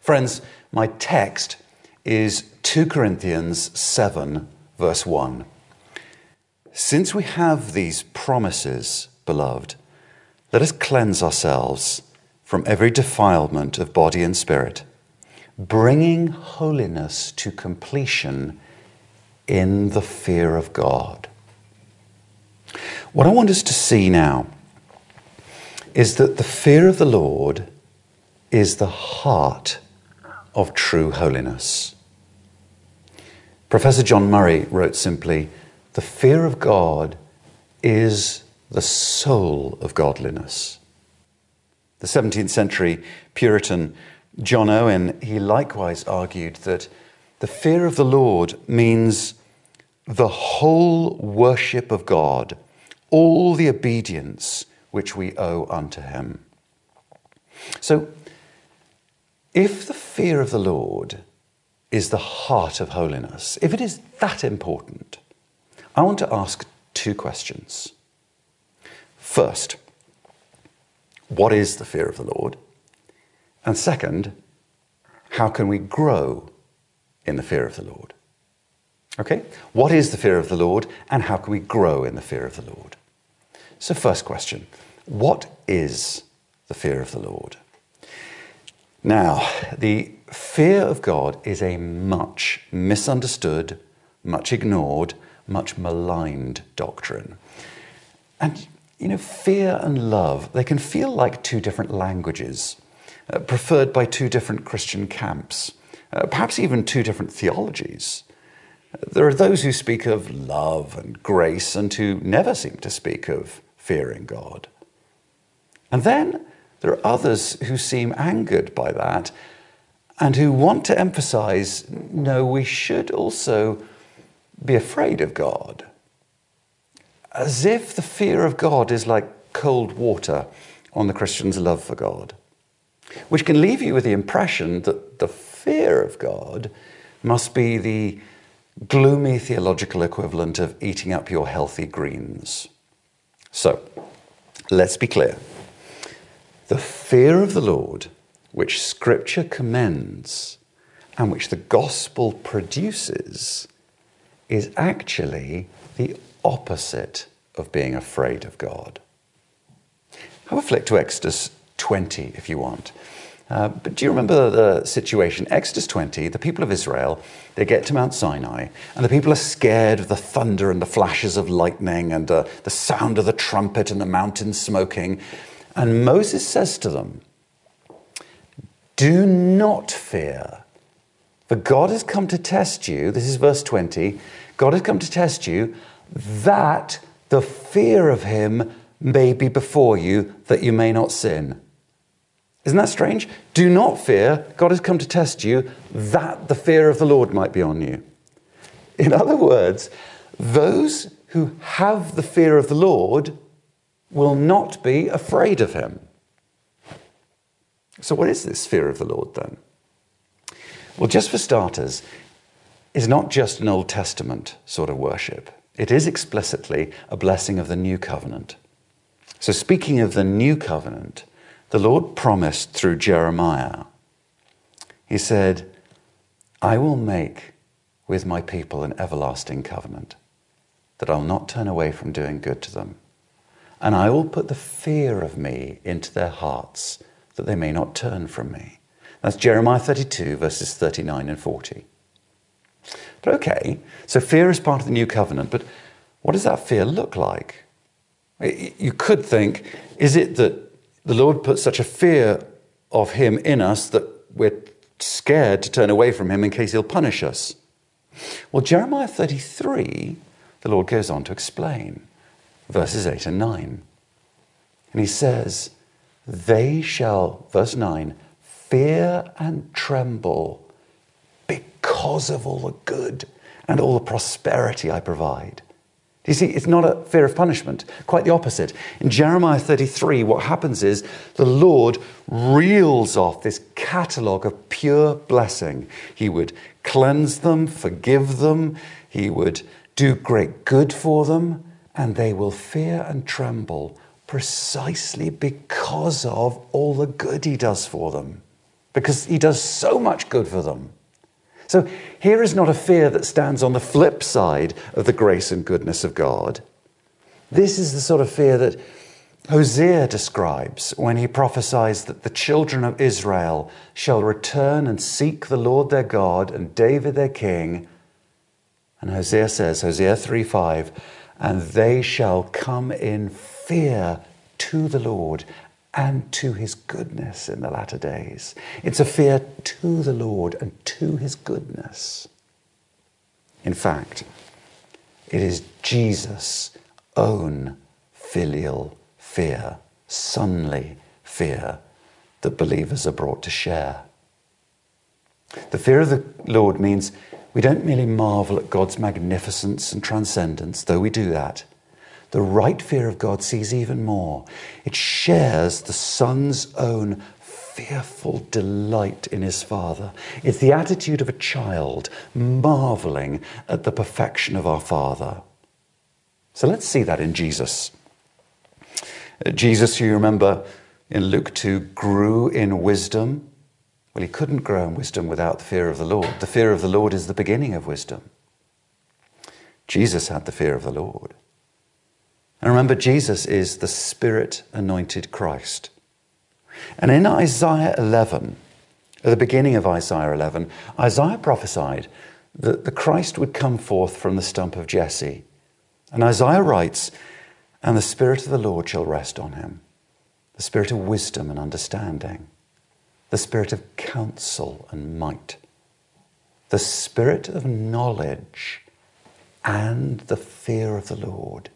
Friends, my text is 2 Corinthians 7, verse 1. Since we have these promises, beloved, let us cleanse ourselves from every defilement of body and spirit, bringing holiness to completion in the fear of God. What I want us to see now is that the fear of the Lord is the heart of true holiness. Professor John Murray wrote simply The fear of God is the soul of godliness. The 17th century Puritan John Owen, he likewise argued that the fear of the Lord means the whole worship of God, all the obedience which we owe unto him. So, if the fear of the Lord is the heart of holiness, if it is that important, I want to ask two questions. First, what is the fear of the Lord? And second, how can we grow in the fear of the Lord? Okay? What is the fear of the Lord and how can we grow in the fear of the Lord? So, first question What is the fear of the Lord? Now, the fear of God is a much misunderstood, much ignored, much maligned doctrine. And, you know, fear and love, they can feel like two different languages, uh, preferred by two different Christian camps, uh, perhaps even two different theologies. There are those who speak of love and grace and who never seem to speak of fearing God. And then there are others who seem angered by that and who want to emphasize no, we should also be afraid of God. As if the fear of God is like cold water on the Christian's love for God, which can leave you with the impression that the fear of God must be the gloomy theological equivalent of eating up your healthy greens. So, let's be clear. The fear of the Lord, which Scripture commends and which the gospel produces, is actually the opposite of being afraid of God. Have a flick to Exodus 20 if you want. Uh, but do you remember the situation? Exodus 20, the people of Israel, they get to Mount Sinai, and the people are scared of the thunder and the flashes of lightning and uh, the sound of the trumpet and the mountain smoking. And Moses says to them, Do not fear, for God has come to test you. This is verse 20. God has come to test you that the fear of him may be before you, that you may not sin. Isn't that strange? Do not fear. God has come to test you that the fear of the Lord might be on you. In other words, those who have the fear of the Lord will not be afraid of him. So, what is this fear of the Lord then? Well, just for starters, it's not just an Old Testament sort of worship, it is explicitly a blessing of the new covenant. So, speaking of the new covenant, the Lord promised through Jeremiah, He said, I will make with my people an everlasting covenant, that I'll not turn away from doing good to them and I will put the fear of me into their hearts, that they may not turn from me. That's Jeremiah 32, verses 39 and 40. But okay, so fear is part of the new covenant, but what does that fear look like? You could think, is it that the Lord puts such a fear of Him in us that we're scared to turn away from Him in case He'll punish us? Well, Jeremiah 33, the Lord goes on to explain verses 8 and 9. And he says, They shall, verse 9, fear and tremble because of all the good and all the prosperity I provide. You see, it's not a fear of punishment, quite the opposite. In Jeremiah 33, what happens is the Lord reels off this catalogue of pure blessing. He would cleanse them, forgive them, He would do great good for them, and they will fear and tremble precisely because of all the good he does for them. because he does so much good for them. So here is not a fear that stands on the flip side of the grace and goodness of God. This is the sort of fear that Hosea describes when he prophesies that the children of Israel shall return and seek the Lord their God and David their king. And Hosea says, Hosea 3 5, and they shall come in fear to the Lord and to his goodness in the latter days. It's a fear to the Lord and to his goodness. In fact, it is Jesus' own filial fear, sonly fear, that believers are brought to share. The fear of the Lord means we don't merely marvel at God's magnificence and transcendence, though we do that. The right fear of God sees even more. It shares the Son's own fearful delight in his Father. It's the attitude of a child marveling at the perfection of our Father. So let's see that in Jesus. Uh, Jesus, you remember in Luke 2, grew in wisdom. Well, he couldn't grow in wisdom without the fear of the Lord. The fear of the Lord is the beginning of wisdom. Jesus had the fear of the Lord. And remember, Jesus is the Spirit anointed Christ. And in Isaiah 11, at the beginning of Isaiah 11, Isaiah prophesied that the Christ would come forth from the stump of Jesse. And Isaiah writes, And the Spirit of the Lord shall rest on him the Spirit of wisdom and understanding, the Spirit of counsel and might, the Spirit of knowledge and the fear of the Lord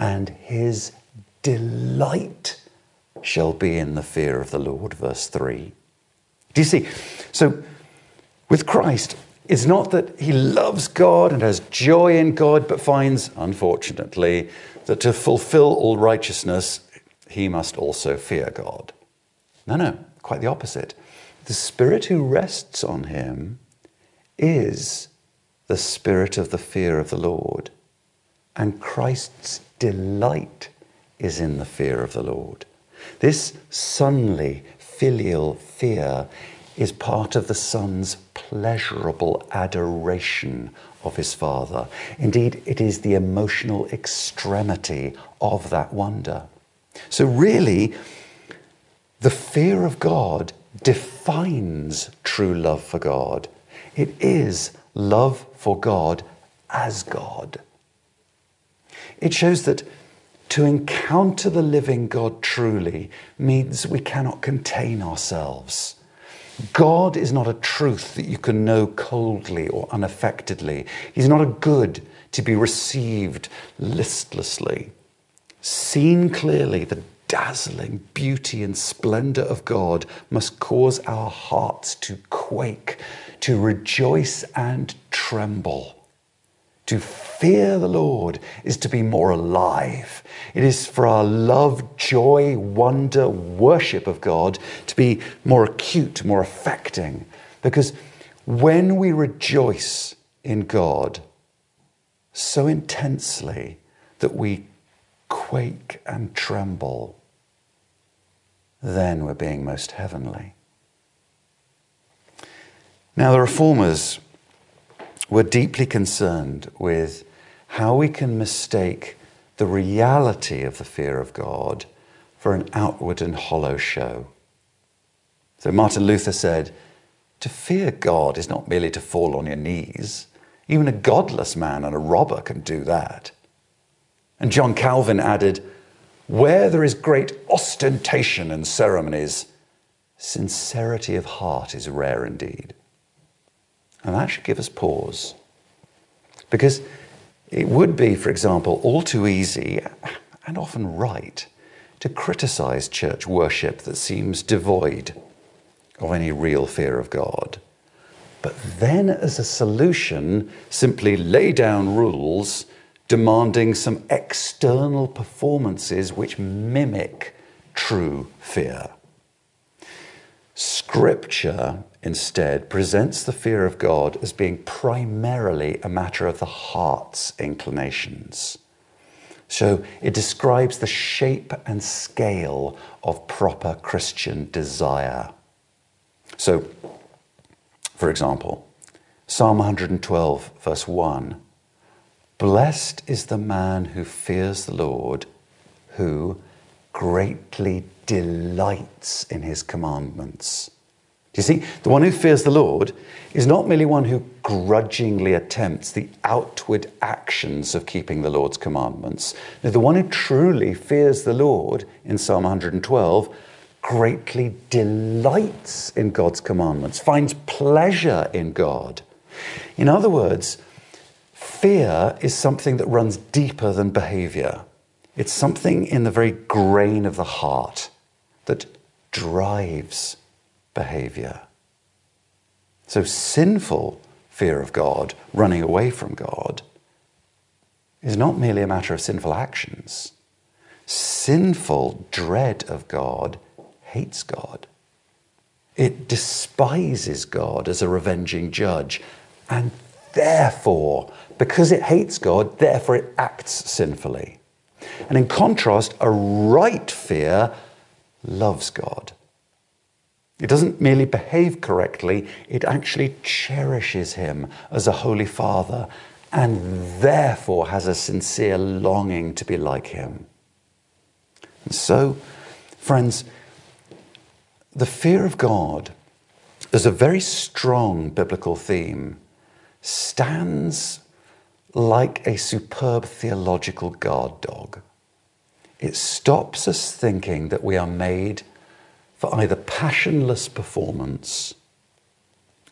and his delight shall be in the fear of the Lord. Verse 3. Do you see? So, with Christ, it's not that he loves God and has joy in God, but finds, unfortunately, that to fulfill all righteousness, he must also fear God. No, no, quite the opposite. The Spirit who rests on him is the Spirit of the fear of the Lord. And Christ's delight is in the fear of the Lord. This sonly, filial fear is part of the Son's pleasurable adoration of his Father. Indeed, it is the emotional extremity of that wonder. So, really, the fear of God defines true love for God. It is love for God as God. It shows that to encounter the living God truly means we cannot contain ourselves. God is not a truth that you can know coldly or unaffectedly. He's not a good to be received listlessly. Seen clearly, the dazzling beauty and splendor of God must cause our hearts to quake, to rejoice and tremble. To fear the Lord is to be more alive. It is for our love, joy, wonder, worship of God to be more acute, more affecting. Because when we rejoice in God so intensely that we quake and tremble, then we're being most heavenly. Now, the reformers were deeply concerned with how we can mistake the reality of the fear of God for an outward and hollow show. So Martin Luther said, To fear God is not merely to fall on your knees. Even a godless man and a robber can do that. And John Calvin added, Where there is great ostentation and ceremonies, sincerity of heart is rare indeed. And that should give us pause. Because it would be, for example, all too easy and often right to criticize church worship that seems devoid of any real fear of God. But then, as a solution, simply lay down rules demanding some external performances which mimic true fear. Scripture instead presents the fear of God as being primarily a matter of the heart's inclinations. So it describes the shape and scale of proper Christian desire. So, for example, Psalm 112, verse 1 Blessed is the man who fears the Lord, who greatly delights in his commandments. Do you see? The one who fears the Lord is not merely one who grudgingly attempts the outward actions of keeping the Lord's commandments. No, the one who truly fears the Lord in Psalm 112 greatly delights in God's commandments, finds pleasure in God. In other words, fear is something that runs deeper than behavior. It's something in the very grain of the heart that drives behavior. So, sinful fear of God, running away from God, is not merely a matter of sinful actions. Sinful dread of God hates God. It despises God as a revenging judge, and therefore, because it hates God, therefore it acts sinfully. And in contrast, a right fear loves God. It doesn't merely behave correctly, it actually cherishes him as a holy father and therefore has a sincere longing to be like him. And so, friends, the fear of God as a very strong biblical theme stands like a superb theological guard dog. It stops us thinking that we are made for either passionless performance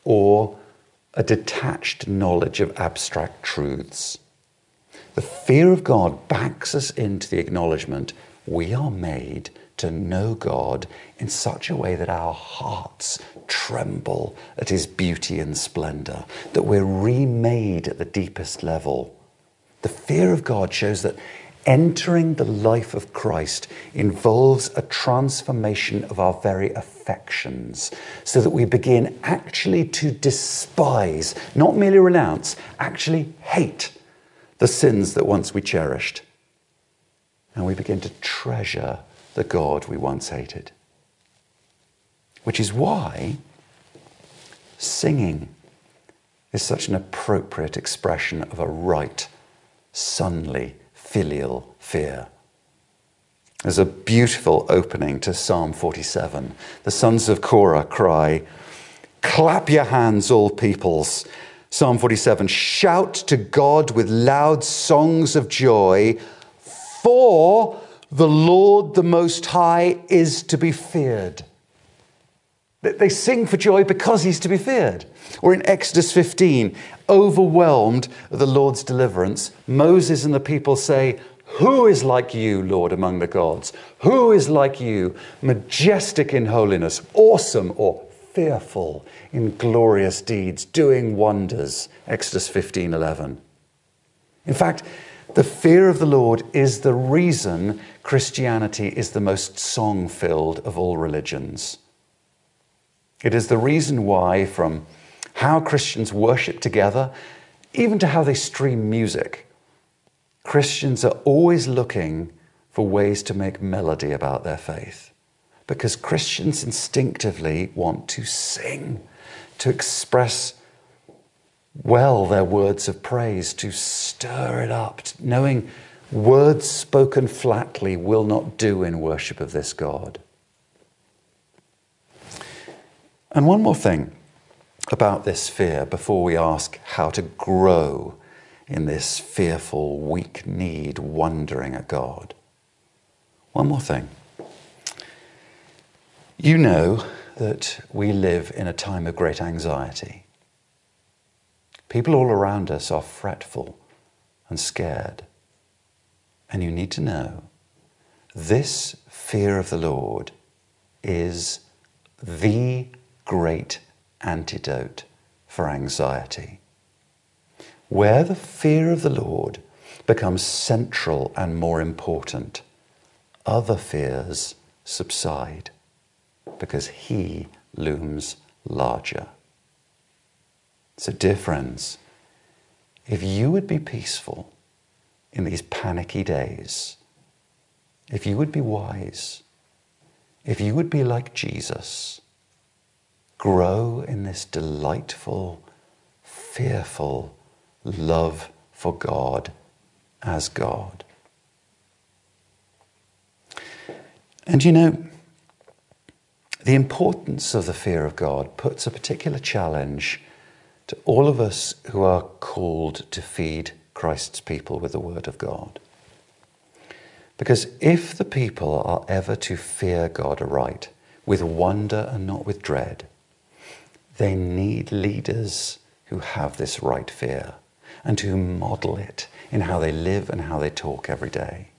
or a detached knowledge of abstract truths. The fear of God backs us into the acknowledgement we are made to know God in such a way that our hearts tremble at His beauty and splendor, that we're remade at the deepest level. The fear of God shows that entering the life of Christ involves a transformation of our very affections so that we begin actually to despise, not merely renounce, actually hate the sins that once we cherished. And we begin to treasure the God we once hated. Which is why singing is such an appropriate expression of a right, sonly, filial fear. There's a beautiful opening to Psalm 47. The sons of Korah cry, Clap your hands, all peoples. Psalm 47 Shout to God with loud songs of joy, for the Lord the Most High is to be feared. They sing for joy because he's to be feared. Or in Exodus 15, overwhelmed at the Lord's deliverance, Moses and the people say, Who is like you, Lord, among the gods? Who is like you, majestic in holiness, awesome or fearful in glorious deeds, doing wonders? Exodus 15 11. In fact, the fear of the Lord is the reason Christianity is the most song filled of all religions. It is the reason why, from how Christians worship together, even to how they stream music, Christians are always looking for ways to make melody about their faith. Because Christians instinctively want to sing, to express well their words of praise, to stir it up, knowing words spoken flatly will not do in worship of this God. And one more thing about this fear before we ask how to grow in this fearful, weak kneed, wondering at God. One more thing. You know that we live in a time of great anxiety. People all around us are fretful and scared. And you need to know this fear of the Lord is the great antidote for anxiety. Where the fear of the Lord becomes central and more important, other fears subside because He looms larger. So, dear friends, if you would be peaceful in these panicky days, if you would be wise, if you would be like Jesus, grow in this delightful, fearful love for God as God. And you know, the importance of the fear of God puts a particular challenge to all of us who are called to feed Christ's people with the Word of God. Because if the people are ever to fear God aright, with wonder and not with dread, they need leaders who have this right fear and who model it in how they live and how they talk every day.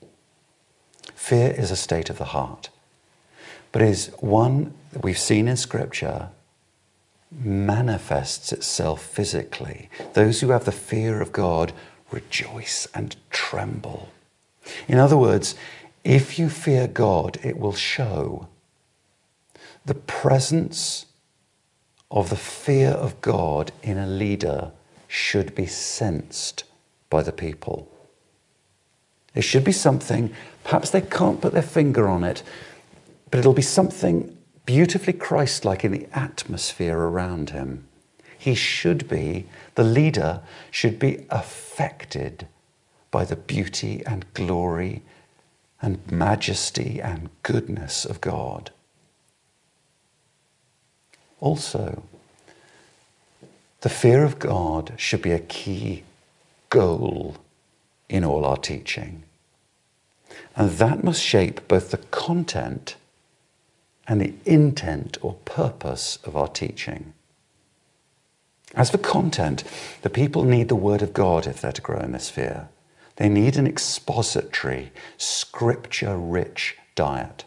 Fear is a state of the heart, but is one that we've seen in Scripture manifests itself physically. Those who have the fear of God rejoice and tremble. In other words, if you fear God, it will show. The presence of the fear of God in a leader should be sensed by the people. It should be something, perhaps they can't put their finger on it, but it'll be something beautifully Christ like in the atmosphere around him. He should be, the leader should be affected by the beauty and glory and majesty and goodness of God. Also, the fear of God should be a key goal in all our teaching. And that must shape both the content and the intent or purpose of our teaching. As for content, the people need the Word of God if they're to grow in this fear. They need an expository, scripture rich diet.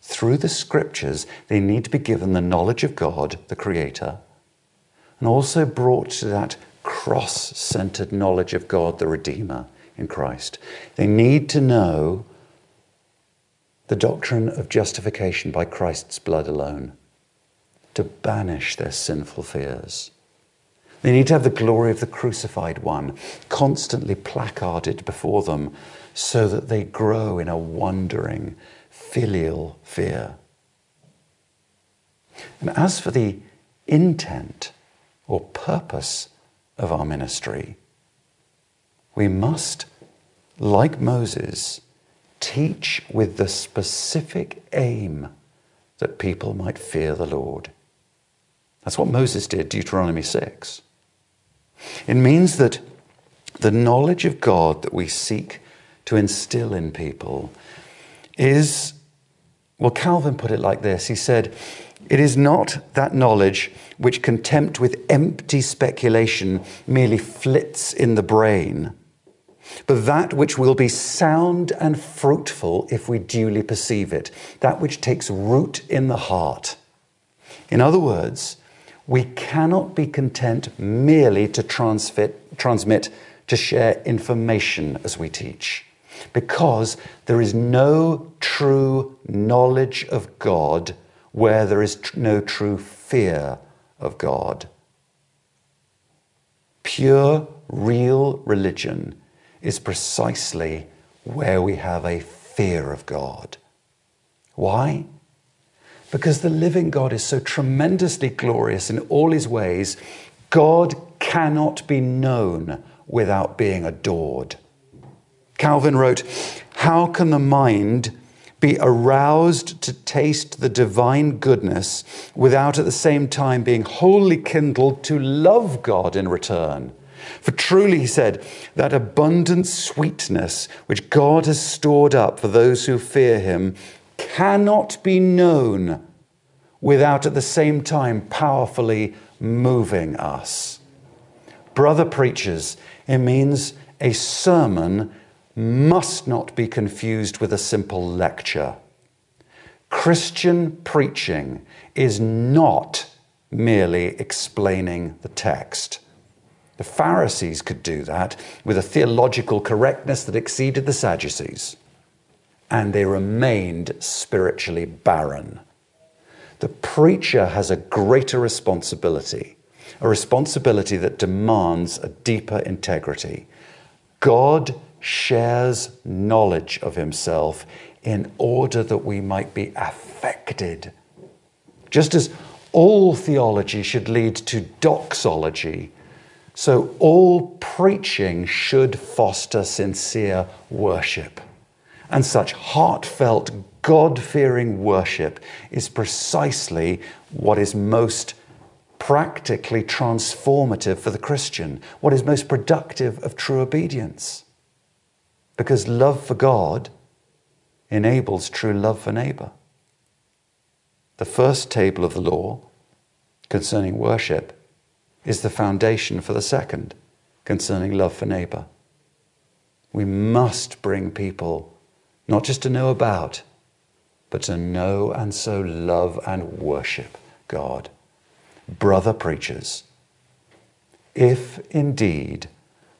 Through the scriptures, they need to be given the knowledge of God, the Creator, and also brought to that cross centered knowledge of God, the Redeemer in Christ. They need to know the doctrine of justification by Christ's blood alone to banish their sinful fears. They need to have the glory of the crucified one constantly placarded before them so that they grow in a wondering, filial fear. And as for the intent or purpose of our ministry, we must, like Moses, teach with the specific aim that people might fear the Lord. That's what Moses did, Deuteronomy 6. It means that the knowledge of God that we seek to instill in people is, well, Calvin put it like this. He said, It is not that knowledge which contempt with empty speculation merely flits in the brain, but that which will be sound and fruitful if we duly perceive it, that which takes root in the heart. In other words, we cannot be content merely to transmit, transmit to share information as we teach because there is no true knowledge of God where there is tr- no true fear of God. Pure, real religion is precisely where we have a fear of God. Why? Because the living God is so tremendously glorious in all his ways, God cannot be known without being adored. Calvin wrote, How can the mind be aroused to taste the divine goodness without at the same time being wholly kindled to love God in return? For truly, he said, that abundant sweetness which God has stored up for those who fear him cannot be known without at the same time powerfully moving us. Brother preachers, it means a sermon must not be confused with a simple lecture. Christian preaching is not merely explaining the text. The Pharisees could do that with a theological correctness that exceeded the Sadducees, and they remained spiritually barren. The preacher has a greater responsibility, a responsibility that demands a deeper integrity. God shares knowledge of himself in order that we might be affected. Just as all theology should lead to doxology. So all preaching should foster sincere worship. And such heartfelt, God fearing worship is precisely what is most practically transformative for the Christian, what is most productive of true obedience. Because love for God enables true love for neighbor. The first table of the law concerning worship is the foundation for the second concerning love for neighbor. We must bring people not just to know about, but to know and so love and worship God. Brother preachers, if indeed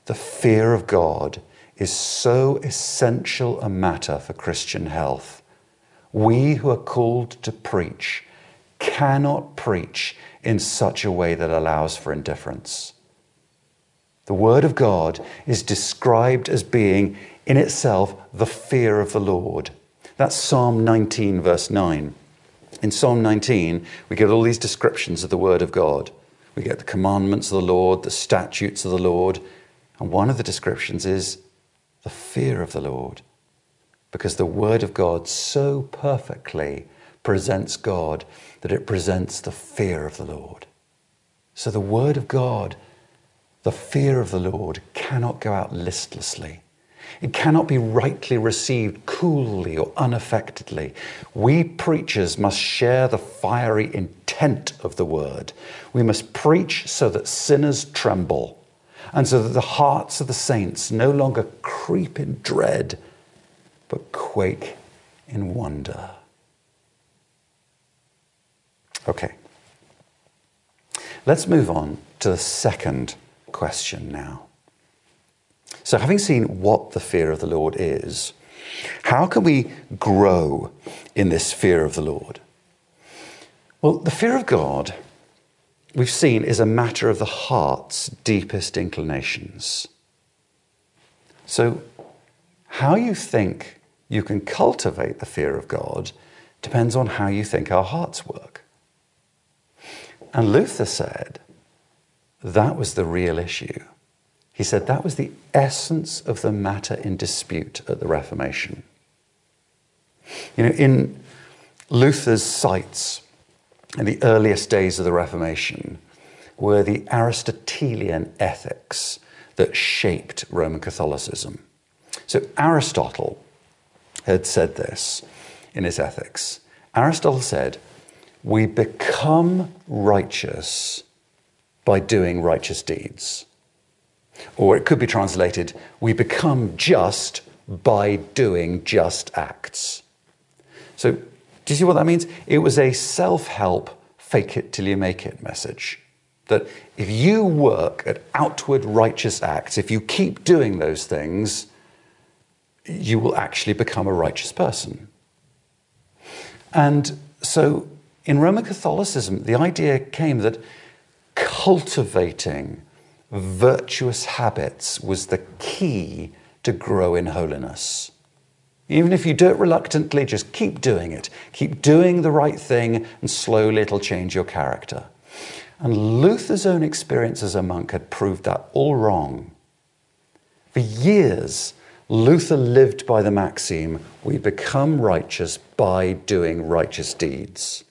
the fear of God is so essential a matter for Christian health, we who are called to preach cannot preach in such a way that allows for indifference. The Word of God is described as being in itself the fear of the Lord. That's Psalm 19, verse 9. In Psalm 19, we get all these descriptions of the Word of God. We get the commandments of the Lord, the statutes of the Lord, and one of the descriptions is the fear of the Lord. Because the Word of God so perfectly presents God that it presents the fear of the Lord. So the Word of God, the fear of the Lord, cannot go out listlessly. It cannot be rightly received coolly or unaffectedly. We preachers must share the fiery intent of the word. We must preach so that sinners tremble and so that the hearts of the saints no longer creep in dread but quake in wonder. Okay. Let's move on to the second question now. So, having seen what the fear of the Lord is, how can we grow in this fear of the Lord? Well, the fear of God, we've seen, is a matter of the heart's deepest inclinations. So, how you think you can cultivate the fear of God depends on how you think our hearts work. And Luther said that was the real issue. He said that was the essence of the matter in dispute at the Reformation. You know, in Luther's sights in the earliest days of the Reformation were the Aristotelian ethics that shaped Roman Catholicism. So Aristotle had said this in his ethics. Aristotle said, We become righteous by doing righteous deeds. Or it could be translated, we become just by doing just acts. So, do you see what that means? It was a self help, fake it till you make it message. That if you work at outward righteous acts, if you keep doing those things, you will actually become a righteous person. And so in Roman Catholicism, the idea came that cultivating virtuous habits was the key to grow in holiness. Even if you do it reluctantly, just keep doing it. Keep doing the right thing, and slowly it'll change your character. And Luther's own experience as a monk had proved that all wrong. For years, Luther lived by the maxim we become righteous by doing righteous deeds.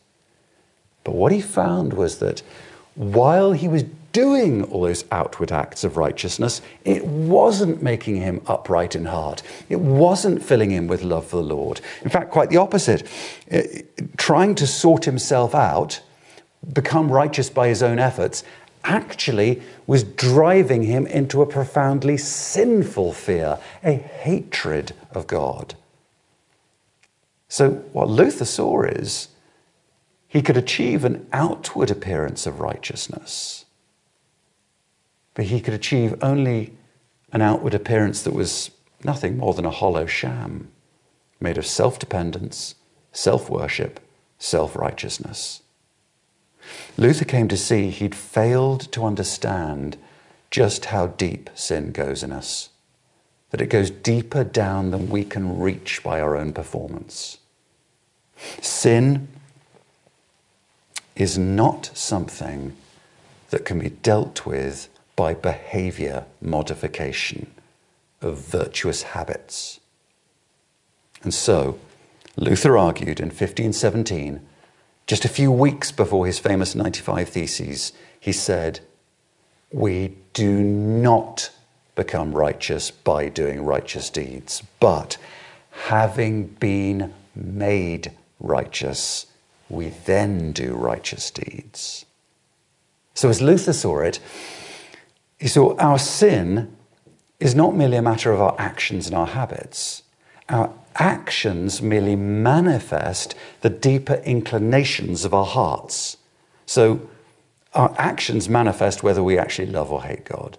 But what he found was that while he was doing all those outward acts of righteousness, it wasn't making him upright in heart. It wasn't filling him with love for the Lord. In fact, quite the opposite. Uh, trying to sort himself out, become righteous by his own efforts, actually was driving him into a profoundly sinful fear, a hatred of God. So, what Luther saw is he could achieve an outward appearance of righteousness but he could achieve only an outward appearance that was nothing more than a hollow sham, made of self dependence, self worship, self righteousness. Luther came to see he'd failed to understand just how deep sin goes in us, that it goes deeper down than we can reach by our own performance. Sin is not something that can be dealt with by behavior modification of virtuous habits. And so, Luther argued in 1517, just a few weeks before his famous 95 Theses, he said, We do not become righteous by doing righteous deeds, but having been made righteous, we then do righteous deeds. So, as Luther saw it, saw our sin is not merely a matter of our actions and our habits. Our actions merely manifest the deeper inclinations of our hearts. So, our actions manifest whether we actually love or hate God.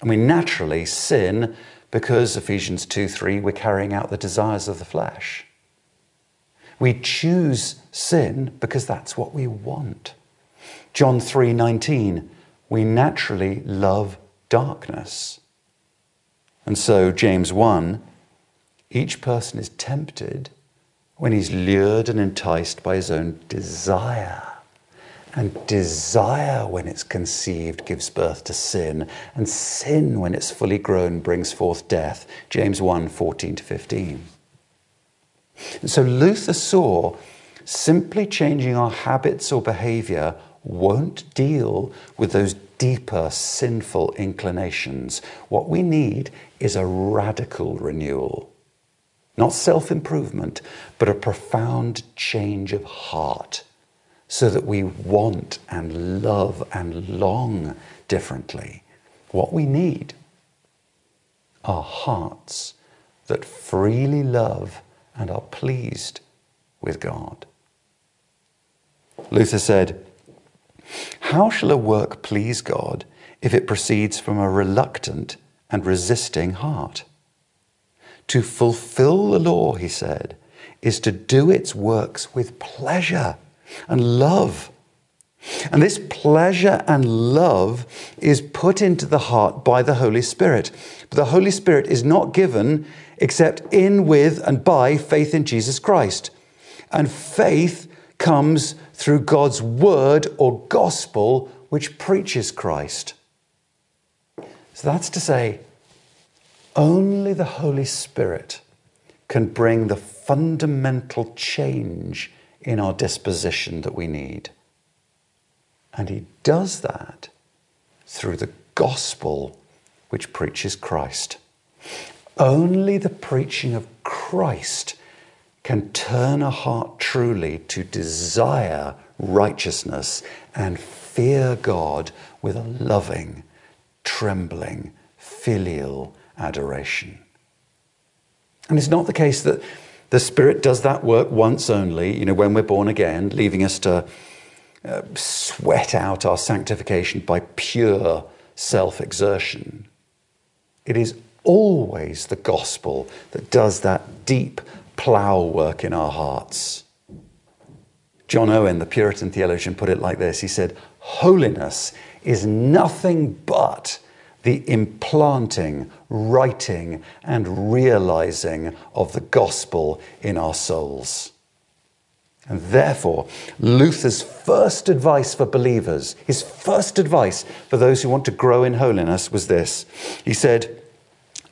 And we naturally sin because Ephesians 2 3, we're carrying out the desires of the flesh. We choose sin because that's what we want. John 3 19, we naturally love darkness. And so, James 1, each person is tempted when he's lured and enticed by his own desire. And desire, when it's conceived, gives birth to sin. And sin, when it's fully grown, brings forth death. James 1 14 to 15. And so Luther saw simply changing our habits or behavior won't deal with those deeper sinful inclinations. What we need is a radical renewal. Not self improvement, but a profound change of heart so that we want and love and long differently. What we need are hearts that freely love and are pleased with God. Luther said, How shall a work please God if it proceeds from a reluctant and resisting heart? To fulfill the law, he said, is to do its works with pleasure and love. And this pleasure and love is put into the heart by the Holy Spirit. But the Holy Spirit is not given except in, with, and by faith in Jesus Christ. And faith comes through God's word or gospel, which preaches Christ. So that's to say, only the Holy Spirit can bring the fundamental change in our disposition that we need. And He does that through the gospel which preaches Christ. Only the preaching of Christ can turn a heart truly to desire righteousness and fear God with a loving, trembling, filial adoration. And it's not the case that the Spirit does that work once only, you know, when we're born again, leaving us to uh, sweat out our sanctification by pure self exertion. It is always the gospel that does that deep plough work in our hearts. John Owen, the Puritan theologian, put it like this He said, Holiness is nothing but the implanting, writing, and realizing of the gospel in our souls. And therefore, Luther's first advice for believers, his first advice for those who want to grow in holiness was this. He said,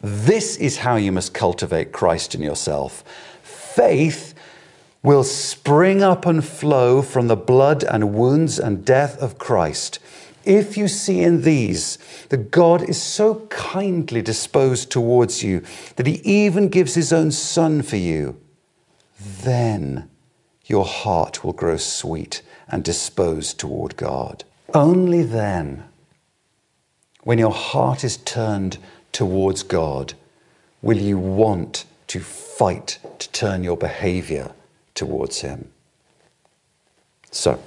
This is how you must cultivate Christ in yourself. Faith will spring up and flow from the blood and wounds and death of Christ. If you see in these that God is so kindly disposed towards you that he even gives his own Son for you, then your heart will grow sweet and disposed toward God. Only then, when your heart is turned towards God, will you want to fight to turn your behavior towards Him. So,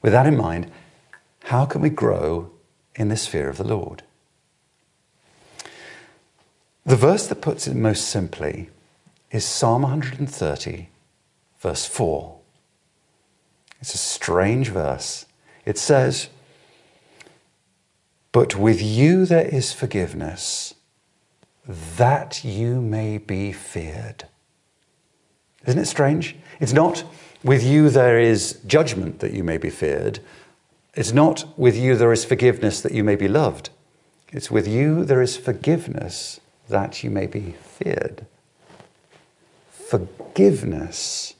with that in mind, how can we grow in this fear of the Lord? The verse that puts it most simply is Psalm 130, verse 4. It's a strange verse. It says, But with you there is forgiveness, that you may be feared. Isn't it strange? It's not, with you there is judgment that you may be feared. It's not with you there is forgiveness that you may be loved. It's with you there is forgiveness that you may be feared. Forgiveness,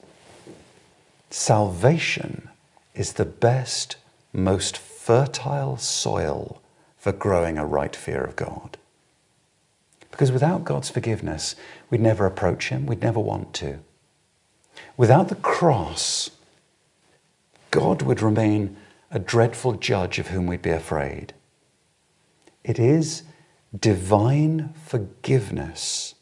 salvation is the best, most fertile soil for growing a right fear of God. Because without God's forgiveness, we'd never approach Him, we'd never want to. Without the cross, God would remain a dreadful judge of whom we'd be afraid. It is divine forgiveness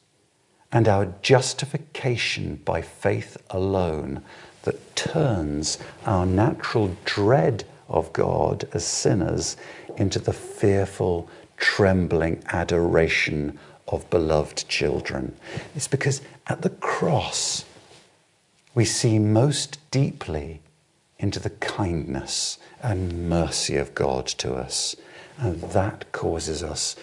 and our justification by faith alone that turns our natural dread of God as sinners into the fearful, trembling adoration of beloved children. It's because at the cross we see most deeply into the kindness and mercy of God to us. And that causes us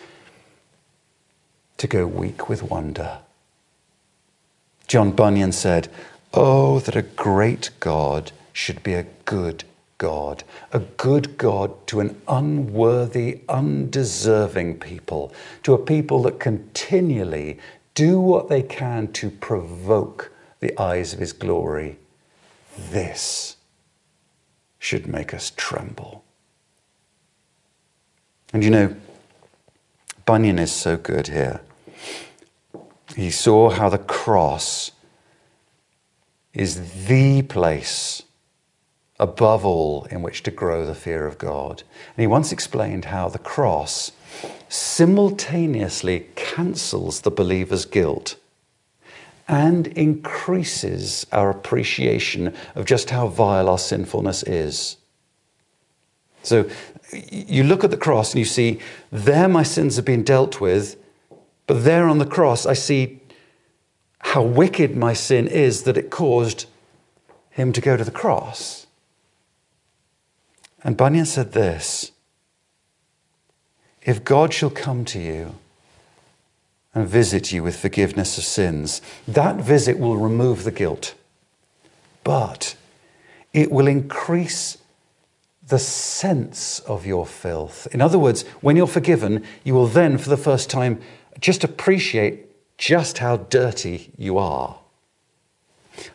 to go weak with wonder. John Bunyan said, Oh, that a great God should be a good God, a good God to an unworthy, undeserving people, to a people that continually do what they can to provoke the eyes of his glory. This should make us tremble. And you know, Bunyan is so good here. He saw how the cross is the place above all in which to grow the fear of God. And he once explained how the cross simultaneously cancels the believer's guilt and increases our appreciation of just how vile our sinfulness is. So you look at the cross and you see, there my sins have been dealt with, but there on the cross I see how wicked my sin is that it caused him to go to the cross. And Bunyan said this If God shall come to you, and visit you with forgiveness of sins. That visit will remove the guilt, but it will increase the sense of your filth. In other words, when you're forgiven, you will then, for the first time, just appreciate just how dirty you are.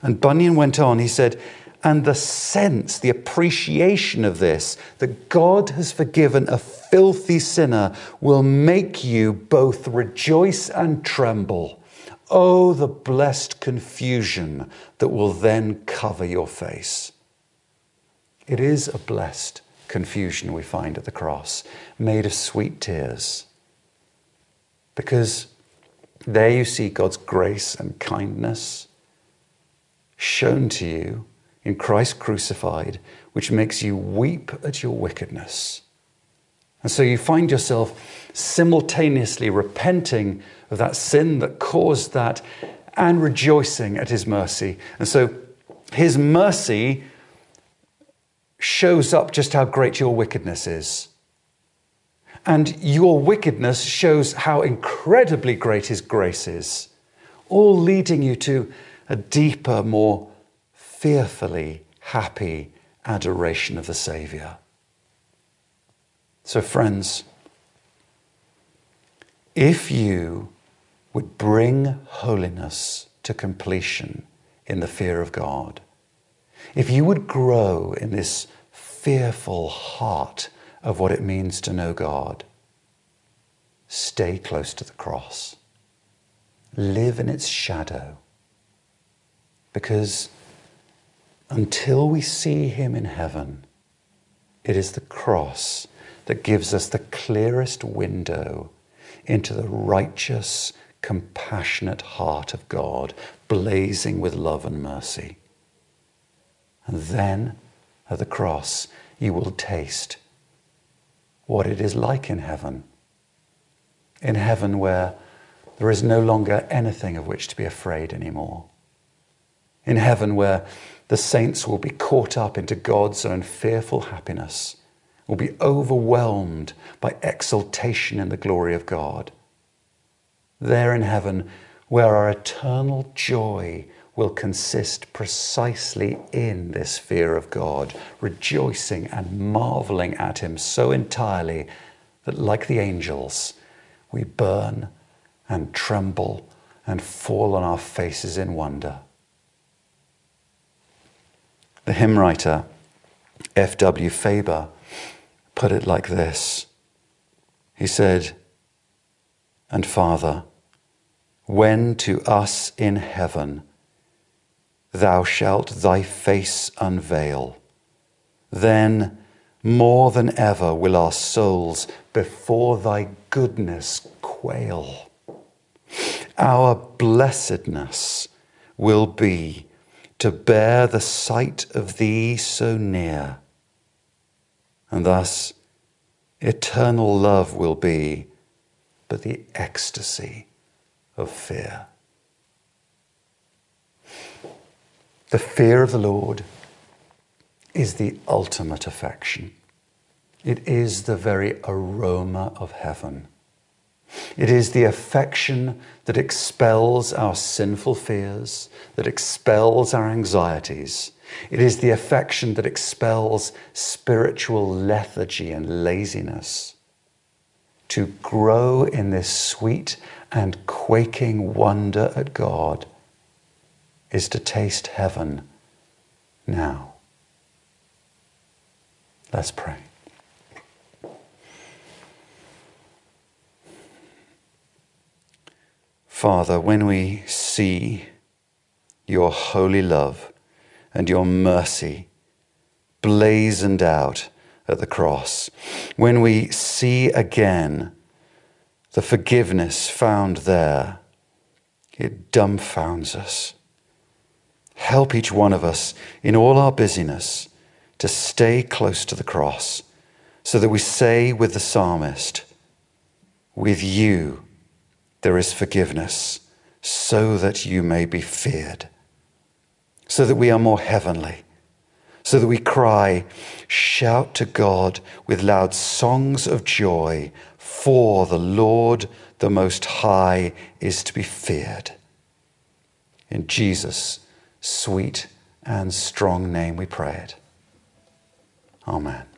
And Bunyan went on, he said, and the sense, the appreciation of this, that God has forgiven a filthy sinner, will make you both rejoice and tremble. Oh, the blessed confusion that will then cover your face. It is a blessed confusion we find at the cross, made of sweet tears. Because there you see God's grace and kindness shown to you in Christ crucified, which makes you weep at your wickedness. And so you find yourself simultaneously repenting of that sin that caused that and rejoicing at his mercy. And so his mercy shows up just how great your wickedness is. And your wickedness shows how incredibly great his grace is, all leading you to a deeper, more fearfully happy adoration of the Saviour. So, friends, if you would bring holiness to completion in the fear of God, if you would grow in this fearful heart of what it means to know God, stay close to the cross. Live in its shadow. Because until we see him in heaven, it is the cross that gives us the clearest window into the righteous, compassionate heart of God, blazing with love and mercy. And then at the cross, you will taste what it is like in heaven. In heaven, where there is no longer anything of which to be afraid anymore. In heaven, where the saints will be caught up into God's own fearful happiness, will be overwhelmed by exultation in the glory of God. There in heaven, where our eternal joy will consist precisely in this fear of God, rejoicing and marveling at Him so entirely that, like the angels, we burn and tremble and fall on our faces in wonder. The hymn writer F.W. Faber put it like this He said, And Father, when to us in heaven thou shalt thy face unveil, then more than ever will our souls before thy goodness quail. Our blessedness will be to bear the sight of thee so near, and thus eternal love will be but the ecstasy of fear. The fear of the Lord is the ultimate affection. It is the very aroma of heaven. It is the affection that expels our sinful fears, that expels our anxieties. It is the affection that expels spiritual lethargy and laziness. To grow in this sweet and quaking wonder at God is to taste heaven now. Let's pray. Father, when we see your holy love and your mercy blazoned out at the cross, when we see again the forgiveness found there, it dumbfounds us. Help each one of us in all our busyness to stay close to the cross so that we say with the psalmist, With you there is forgiveness, so that you may be feared, so that we are more heavenly, so that we cry, Shout to God with loud songs of joy, for the Lord the Most High is to be feared. In Jesus' sweet and strong name we pray it. Amen.